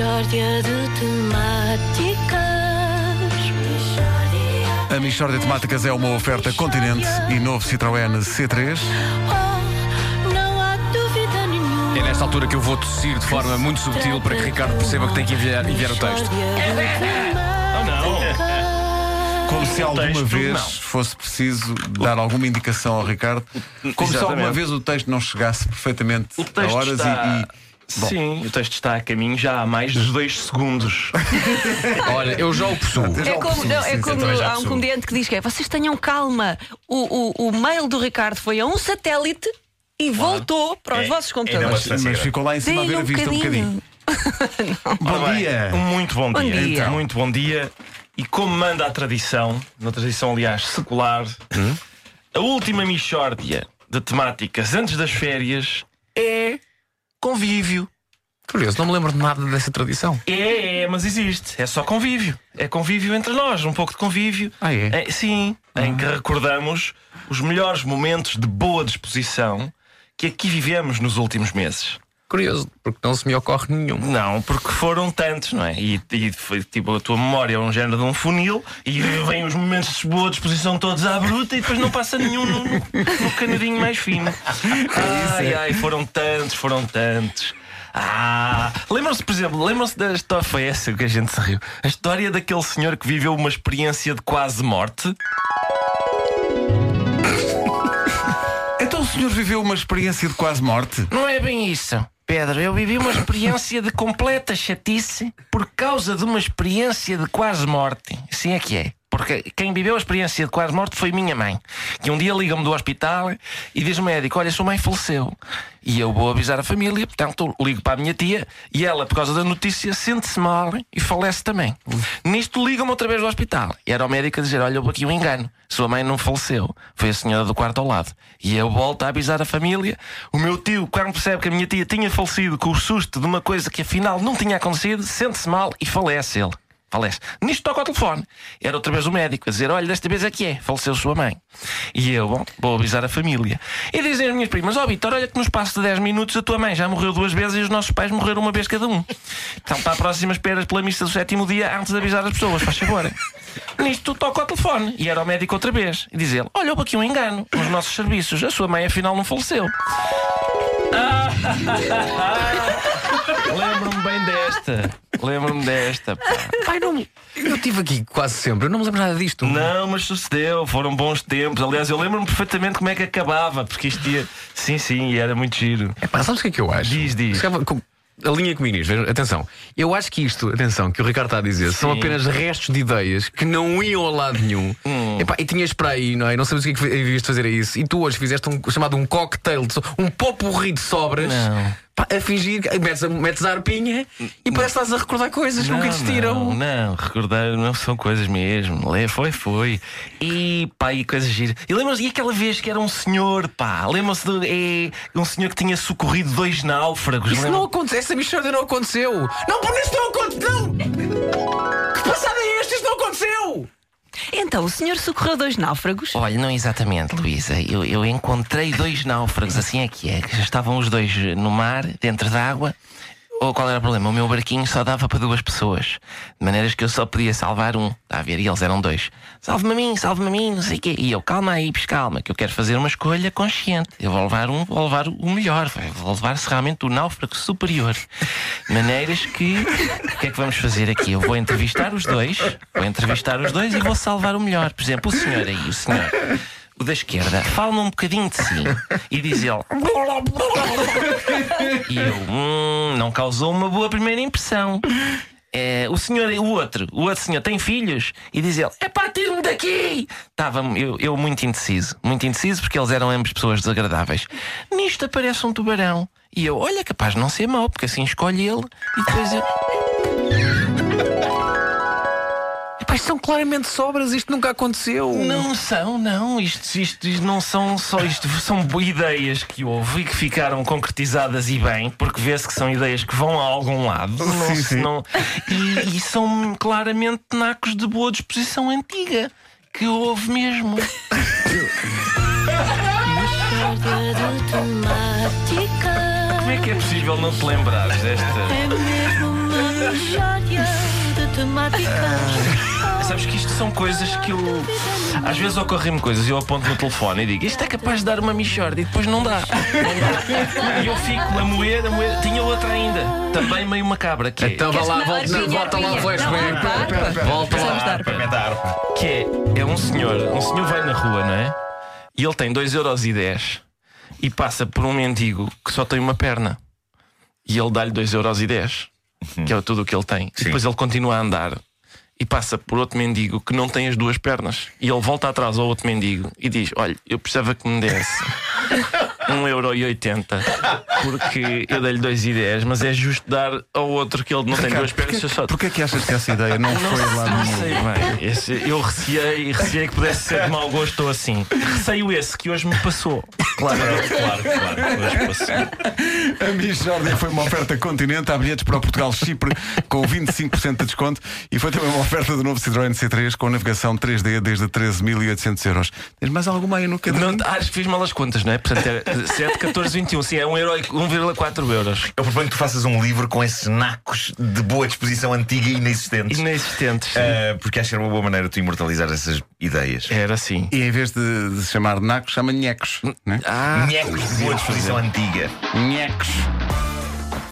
Mishória de temáticas. A Michórdia de Temáticas é uma oferta Continente e novo Citroën C3. Oh, não há dúvida nenhuma. É nesta altura que eu vou tossir de forma muito subtil para que Ricardo perceba que tem que enviar, enviar o texto. Como se alguma vez fosse preciso dar alguma indicação ao Ricardo. Como se alguma vez o texto não chegasse perfeitamente a horas está... e. e- Bom. Sim, o texto está a caminho já há mais de dois segundos. Olha, eu já o possuo. É como, não, é sim, como há um comediante que diz que é vocês tenham calma. O, o, o mail do Ricardo foi a um satélite e voltou para os É, vossos é computadores. Mas, mas ficou lá em cima a ver a um vista um bocadinho. Bom bem, dia! Um muito bom, Bom dia. dia. Muito bom dia. E como manda a tradição, na tradição, aliás, secular, a última Michórdia de temáticas antes das férias é convívio. Curioso, não me lembro de nada dessa tradição. É, é, mas existe. É só convívio. É convívio entre nós, um pouco de convívio. Ah, é? sim, em que recordamos os melhores momentos de boa disposição que aqui vivemos nos últimos meses. Curioso, porque não se me ocorre nenhum. Não, porque foram tantos, não é? E, e foi, tipo, a tua memória é um género de um funil e vêm os momentos de boa disposição todos à bruta e depois não passa nenhum no, no canudinho mais fino. Ai, ai, foram tantos, foram tantos. Ah, lembram-se, por exemplo, lembram-se da história, foi essa que a gente se riu. A história daquele senhor que viveu uma experiência de quase morte. Então o senhor viveu uma experiência de quase morte? Não é bem isso. Pedro, eu vivi uma experiência de completa chatice por causa de uma experiência de quase morte. Assim é que é. Porque quem viveu a experiência de quase morte foi minha mãe. Que um dia liga-me do hospital e diz o médico: Olha, sua mãe faleceu. E eu vou avisar a família, portanto, ligo para a minha tia e ela, por causa da notícia, sente-se mal e falece também. Nisto liga-me outra vez do hospital. E era o médico a dizer: Olha, houve aqui um engano. Sua mãe não faleceu. Foi a senhora do quarto ao lado. E eu volto a avisar a família. O meu tio, quando percebe que a minha tia tinha falecido com o susto de uma coisa que afinal não tinha acontecido, sente-se mal e falece ele. Falece. Nisto toca o telefone. Era outra vez o médico a dizer: Olha, desta vez é que é, faleceu sua mãe. E eu, bom, vou avisar a família. E dizem as minhas primas: Ó Vitor, olha que no espaço de 10 minutos a tua mãe já morreu duas vezes e os nossos pais morreram uma vez cada um. Então, para a próxima, esperas pela missa do sétimo dia antes de avisar as pessoas, faz favor. Nisto toca o telefone e era o médico outra vez. E diz ele: Olha, houve aqui um engano nos nossos serviços. A sua mãe afinal não faleceu. Lembro-me bem desta. Lembro-me desta. Pá. Pai, não. Eu estive aqui quase sempre, eu não me lembro nada disto. Não, mas sucedeu, foram bons tempos. Aliás, eu lembro-me perfeitamente como é que acabava, porque isto ia. Sim, sim, era muito giro. É pá, sabes o que é que eu acho? Diz, diz. Calhar, com- Alinha comigo nisto, atenção. Eu acho que isto, atenção, que o Ricardo está a dizer, são Sim. apenas restos de ideias que não iam a lado nenhum. Hum. Epá, e tinhas para aí, não é? Não sabes o que é que havias de fazer a isso. E tu hoje fizeste um chamado um cocktail, de so- um popurri de sobras, Não. A fingir, metes a, metes a arpinha e parece que estás a recordar coisas que nunca existiram. Não, não, recordar não são coisas mesmo. Foi, foi. E pá, e coisas giras. E lembram-se, e aquela vez que era um senhor, pá, lembram-se de é, um senhor que tinha socorrido dois náufragos. Isso não aconteceu, essa mixórdia não aconteceu. Não, por isso não aconteceu. Que passado é este? Isto não aconteceu! Então, o senhor socorreu dois náufragos. Olha, não exatamente, Luísa. Eu, eu encontrei dois náufragos, assim é que é. Já estavam os dois no mar, dentro d'água. Ou qual era o problema? O meu barquinho só dava para duas pessoas. De maneiras que eu só podia salvar um. Está a ver? E eles eram dois. Salve-me a mim, salve-me a mim, não sei o quê. E eu, calma aí, pes, calma, que eu quero fazer uma escolha consciente. Eu vou levar um, vou levar o melhor. Vou levar-se realmente o náufrago superior. Maneiras que. O que é que vamos fazer aqui? Eu vou entrevistar os dois. Vou entrevistar os dois e vou salvar o melhor. Por exemplo, o senhor aí, o senhor. Da esquerda, fala-me um bocadinho de si e diz ele. E eu, hum, não causou uma boa primeira impressão. É, o senhor, o outro, o outro senhor tem filhos e diz ele: é pá, tire-me daqui! Estava eu, eu muito indeciso, muito indeciso porque eles eram ambos pessoas desagradáveis. Nisto aparece um tubarão e eu, olha, capaz de não ser mau, porque assim escolhe ele e depois eu. São claramente sobras, isto nunca aconteceu. Não são, não. Isto, isto, isto não são só isto, são ideias que houve e que ficaram concretizadas e bem, porque vê-se que são ideias que vão a algum lado. Não, Sim, se- sim. não- e, e são claramente nacos de boa disposição antiga. Que houve mesmo. Como é que que é possível não te lembrares desta? É mesmo uma mistória de temáticas. Sabes que isto são coisas que eu. Às vezes ocorrem-me coisas e eu aponto no telefone e digo isto é capaz de dar uma michorda e depois não dá. Não. E eu fico a moer, a moer. Tinha outra ainda, também meio macabra, que é, Então vá lá, Não, volta, adivinha, volta lá o flashback. Não. Volta lá. que é, é um senhor, um senhor vai na rua, não é? E ele tem 2,10€ e passa por um mendigo que só tem uma perna. E ele dá-lhe 2,10€, que é tudo o que ele tem. E depois ele continua a andar e passa por outro mendigo que não tem as duas pernas. E ele volta atrás ao outro mendigo e diz: Olha, eu precisava que me desse 1,80€ porque eu dei-lhe 2,10€, mas é justo dar ao outro que ele não tem duas pernas. eu só Porquê que achas que essa ideia não, não, foi lá não no. sei bem. Esse- eu receei, receei que pudesse ser de mau gosto ou assim. Receio esse que hoje me passou. Claro, claro, claro. A Michórdia foi uma oferta continente. Há bilhetes para o Portugal-Chipre com 25% de desconto e foi também uma oferta do novo Citroën C3 com navegação 3D desde 13.800 euros. Tens mais alguma aí no Não, caderno? acho que fiz mal as contas, não é? Portanto, é 7, 14, 21. Sim, é 1 euro e- 1,4 euros. Eu proponho que tu faças um livro com esses nacos de boa disposição antiga e inexistentes. Inexistentes. Ah, porque acho que era uma boa maneira de tu imortalizar essas ideias. Era assim. E em vez de, de se chamar nacos, chama nhecos. Né? Ah, Nhecos de boa disposição antiga. Nhecos.